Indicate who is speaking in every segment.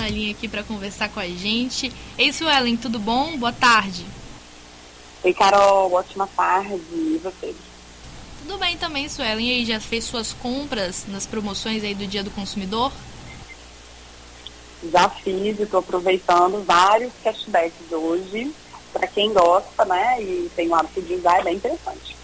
Speaker 1: na linha aqui para conversar com a gente. Ei, Suelen, tudo bom? Boa tarde.
Speaker 2: Oi, Carol, ótima tarde. E você?
Speaker 1: Tudo bem também, Suelen. E aí, já fez suas compras nas promoções aí do Dia do Consumidor?
Speaker 2: Já fiz e estou aproveitando vários cashbacks hoje. Para quem gosta, né, e tem o hábito de usar, é bem interessante.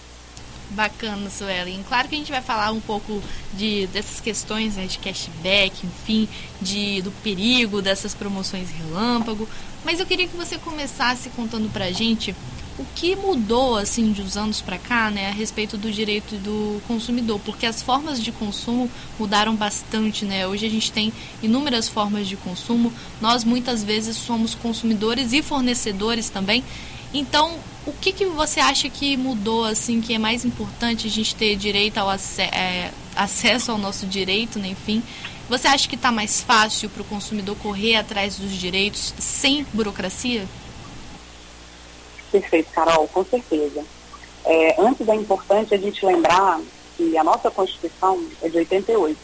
Speaker 1: Bacana, Suelen. Claro que a gente vai falar um pouco de, dessas questões né, de cashback, enfim, de, do perigo dessas promoções relâmpago. Mas eu queria que você começasse contando pra gente o que mudou assim de uns anos para cá, né, a respeito do direito do consumidor, porque as formas de consumo mudaram bastante, né? Hoje a gente tem inúmeras formas de consumo. Nós muitas vezes somos consumidores e fornecedores também. Então, o que, que você acha que mudou, assim, que é mais importante a gente ter direito ao é, acesso ao nosso direito, né, enfim? Você acha que está mais fácil para o consumidor correr atrás dos direitos sem burocracia?
Speaker 2: Perfeito, Carol, com certeza. É, antes é importante a gente lembrar que a nossa Constituição é de 88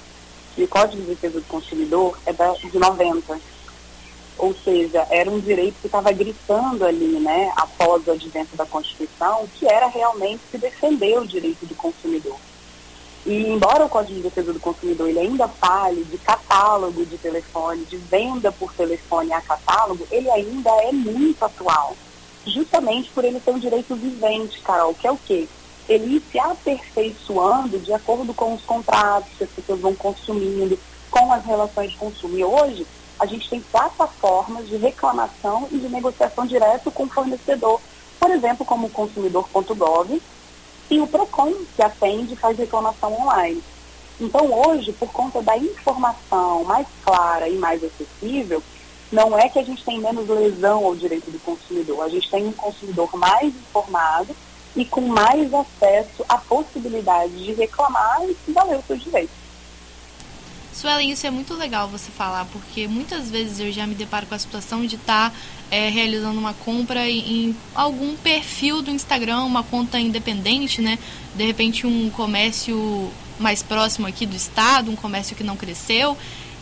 Speaker 2: e o Código de Defesa do Consumidor é de 90. Ou seja, era um direito que estava gritando ali, né, após o advento da Constituição, que era realmente se defender o direito do consumidor. E embora o Código de Defesa do Consumidor ele ainda fale de catálogo de telefone, de venda por telefone a catálogo, ele ainda é muito atual justamente por ele ter um direito vivente, Carol, que é o quê? Ele ir se aperfeiçoando de acordo com os contratos que as pessoas vão consumindo, com as relações de consumo. E hoje, a gente tem plataformas de reclamação e de negociação direto com o fornecedor, por exemplo, como o consumidor.gov e o PROCON, que atende e faz reclamação online. Então, hoje, por conta da informação mais clara e mais acessível, não é que a gente tem menos lesão ao direito do consumidor, a gente tem um consumidor mais informado e com mais acesso à possibilidade de reclamar e se valer os seus direitos.
Speaker 1: Suelen, isso é muito legal você falar, porque muitas vezes eu já me deparo com a situação de estar tá, é, realizando uma compra em, algum perfil do Instagram, uma conta independente, né? De repente um comércio mais próximo aqui do estado, um comércio que não cresceu,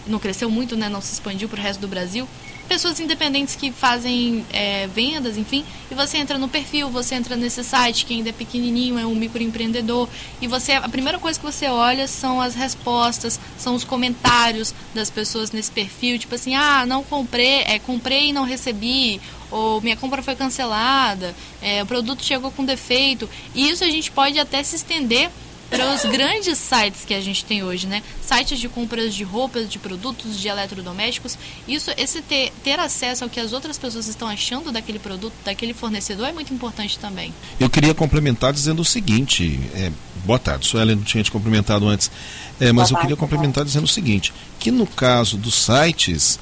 Speaker 1: não cresceu muito, né, não se expandiu para o resto do Brasil. Pessoas independentes que fazem é, vendas, enfim, e você entra no perfil, você entra nesse site que ainda é pequenininho, é um microempreendedor, e você a primeira coisa que você olha são as respostas, são os comentários das pessoas nesse perfil, tipo assim, ah, não comprei, é, comprei e não recebi, ou minha compra foi cancelada, é, o produto chegou com defeito. E isso a gente pode até se estender para os grandes sites que a gente tem hoje, né? Sites de compras de roupas, de produtos, de eletrodomésticos. Isso, esse ter, ter acesso ao que as outras pessoas estão achando daquele produto, daquele fornecedor é muito importante também.
Speaker 3: Eu queria complementar dizendo o seguinte. É, boa tarde, Suelen não tinha te cumprimentado antes, é, mas eu queria complementar dizendo o seguinte, que no caso dos sites,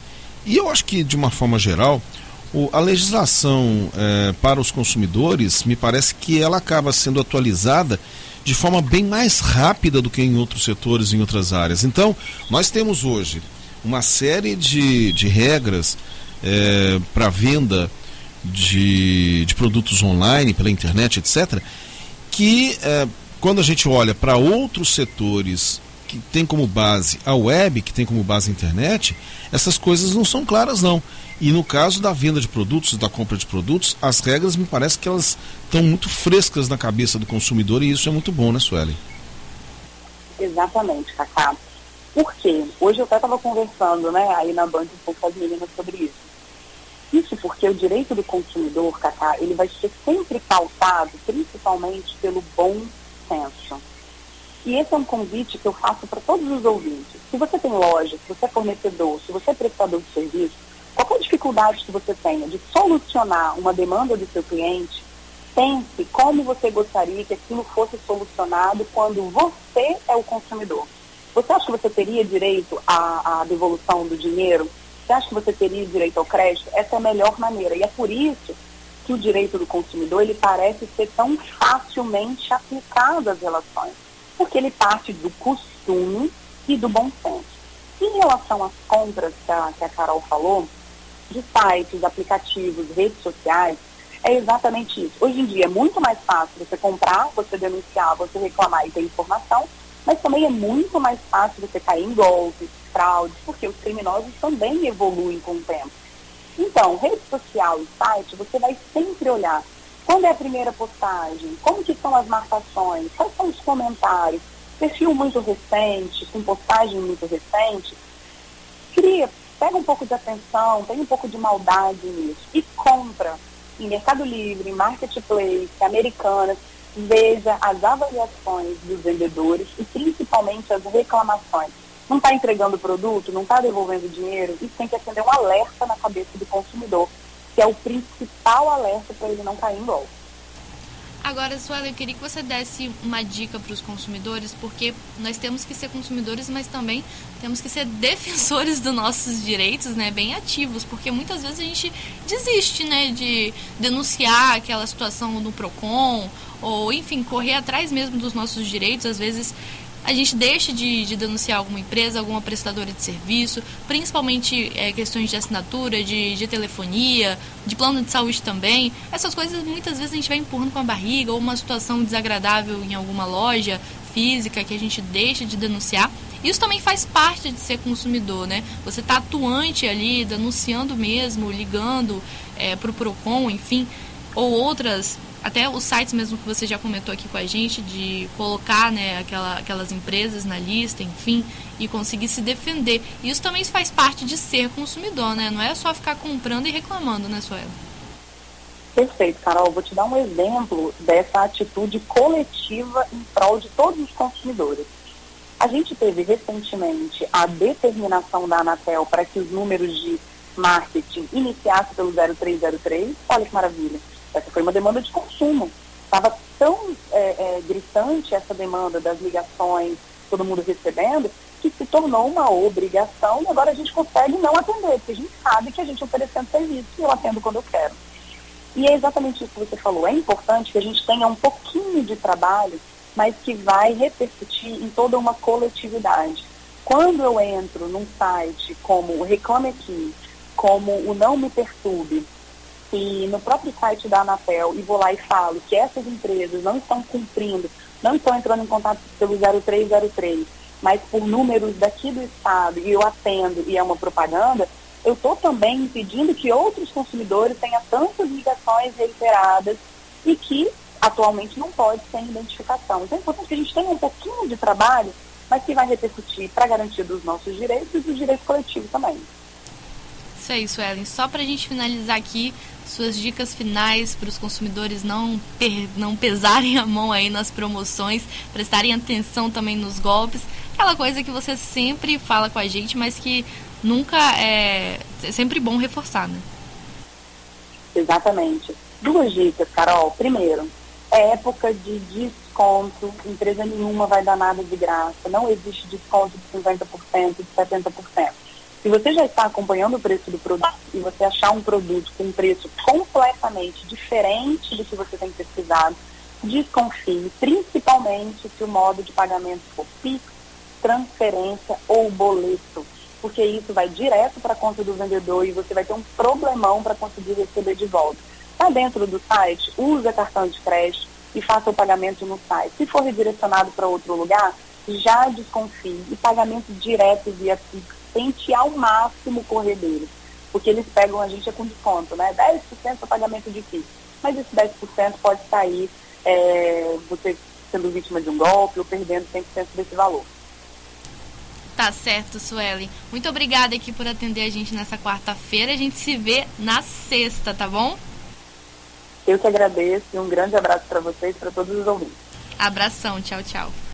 Speaker 3: e eu acho que de uma forma geral, o, a legislação é, para os consumidores, me parece que ela acaba sendo atualizada de forma bem mais rápida do que em outros setores, em outras áreas. Então, nós temos hoje uma série de, de regras é, para venda de, de produtos online, pela internet, etc., que é, quando a gente olha para outros setores que tem como base a web, que tem como base a internet, essas coisas não são claras não. E no caso da venda de produtos, da compra de produtos, as regras me parece que elas estão muito frescas na cabeça do consumidor e isso é muito bom, né, Sueli?
Speaker 2: Exatamente, Cacá. Por quê? Hoje eu até estava conversando, né, aí na banca um pouco com as meninas sobre isso. Isso porque o direito do consumidor, Cacá, ele vai ser sempre pautado, principalmente pelo bom senso. E esse é um convite que eu faço para todos os ouvintes. Se você tem loja, se você é fornecedor, se você é prestador de serviço, qualquer dificuldade que você tenha de solucionar uma demanda do seu cliente, pense como você gostaria que aquilo fosse solucionado quando você é o consumidor. Você acha que você teria direito à, à devolução do dinheiro? Você acha que você teria direito ao crédito? Essa é a melhor maneira. E é por isso que o direito do consumidor ele parece ser tão facilmente aplicado às relações porque ele parte do costume e do bom senso. Em relação às compras que a, que a Carol falou, de sites, aplicativos, redes sociais, é exatamente isso. Hoje em dia é muito mais fácil você comprar, você denunciar, você reclamar e ter informação, mas também é muito mais fácil você cair em golpes, fraudes, porque os criminosos também evoluem com o tempo. Então, rede social e site, você vai sempre olhar quando é a primeira postagem, como que são as marcações, quais são os comentários, perfil muito recente, com postagem muito recente, cria, pega um pouco de atenção, tem um pouco de maldade nisso. E compra em Mercado Livre, Marketplace, Americanas, veja as avaliações dos vendedores e principalmente as reclamações. Não está entregando o produto, não está devolvendo dinheiro, isso tem que acender um alerta na cabeça do consumidor, que é o principal alerta para ele não cair em golpe.
Speaker 1: Agora, Suela, eu queria que você desse uma dica para os consumidores, porque nós temos que ser consumidores, mas também temos que ser defensores dos nossos direitos, né, bem ativos, porque muitas vezes a gente desiste, né, de denunciar aquela situação no Procon ou, enfim, correr atrás mesmo dos nossos direitos. Às vezes a gente deixa de, de, denunciar alguma empresa, alguma prestadora de serviço, principalmente é, questões de assinatura, de, de, telefonia, de plano de saúde também. Essas coisas muitas vezes a gente vai empurrando com a barriga ou uma situação desagradável em alguma loja física que a gente deixa de denunciar. Isso também faz parte de ser consumidor, né? Você está atuante ali, denunciando mesmo, ligando é, para o PROCON, enfim, ou outras até os sites mesmo que você já comentou aqui com a gente, de colocar né, aquela, aquelas empresas na lista, enfim, e conseguir se defender. Isso também faz parte de ser consumidor, né? Não é só ficar comprando e reclamando, né, Suela?
Speaker 2: Perfeito, Carol. Vou te dar um exemplo dessa atitude coletiva em prol de todos os consumidores. A gente teve recentemente a determinação da Anatel para que os números de marketing iniciassem pelo 0303. Olha que maravilha essa foi uma demanda de consumo. Estava tão é, é, gritante essa demanda das ligações, todo mundo recebendo, que se tornou uma obrigação e agora a gente consegue não atender, porque a gente sabe que a gente oferecendo serviço e eu atendo quando eu quero. E é exatamente isso que você falou. É importante que a gente tenha um pouquinho de trabalho, mas que vai repercutir em toda uma coletividade. Quando eu entro num site como o Reclame Aqui, como o Não Me Perturbe, no próprio site da Anatel e vou lá e falo que essas empresas não estão cumprindo, não estão entrando em contato pelo 0303, mas por números daqui do estado e eu atendo e é uma propaganda, eu estou também impedindo que outros consumidores tenham tantas ligações reiteradas e que atualmente não pode sem identificação. Então é importante que a gente tenha um pouquinho de trabalho, mas que vai repercutir para garantir dos nossos direitos e dos direitos coletivos também.
Speaker 1: Isso é isso, Ellen. Só para a gente finalizar aqui, suas dicas finais para os consumidores não, não pesarem a mão aí nas promoções, prestarem atenção também nos golpes, aquela coisa que você sempre fala com a gente, mas que nunca é, é sempre bom reforçar, né?
Speaker 2: Exatamente. Duas dicas, Carol. Primeiro, é época de desconto, empresa nenhuma vai dar nada de graça, não existe desconto de 50%, de 70%. Se você já está acompanhando o preço do produto e você achar um produto com um preço completamente diferente do que você tem pesquisado, desconfie, principalmente se o modo de pagamento for PIX, transferência ou boleto, porque isso vai direto para a conta do vendedor e você vai ter um problemão para conseguir receber de volta. Está dentro do site, use cartão de crédito e faça o pagamento no site. Se for redirecionado para outro lugar, já desconfie. E pagamento direto via PIX tente ao máximo correr deles, porque eles pegam a gente é com desconto, né? 10% é pagamento difícil. Mas esse 10% pode sair é, você sendo vítima de um golpe ou perdendo 100% desse valor.
Speaker 1: Tá certo, Sueli. Muito obrigada aqui por atender a gente nessa quarta-feira. A gente se vê na sexta, tá bom?
Speaker 2: Eu que agradeço e um grande abraço para vocês e para todos os ouvintes.
Speaker 1: Abração, tchau, tchau.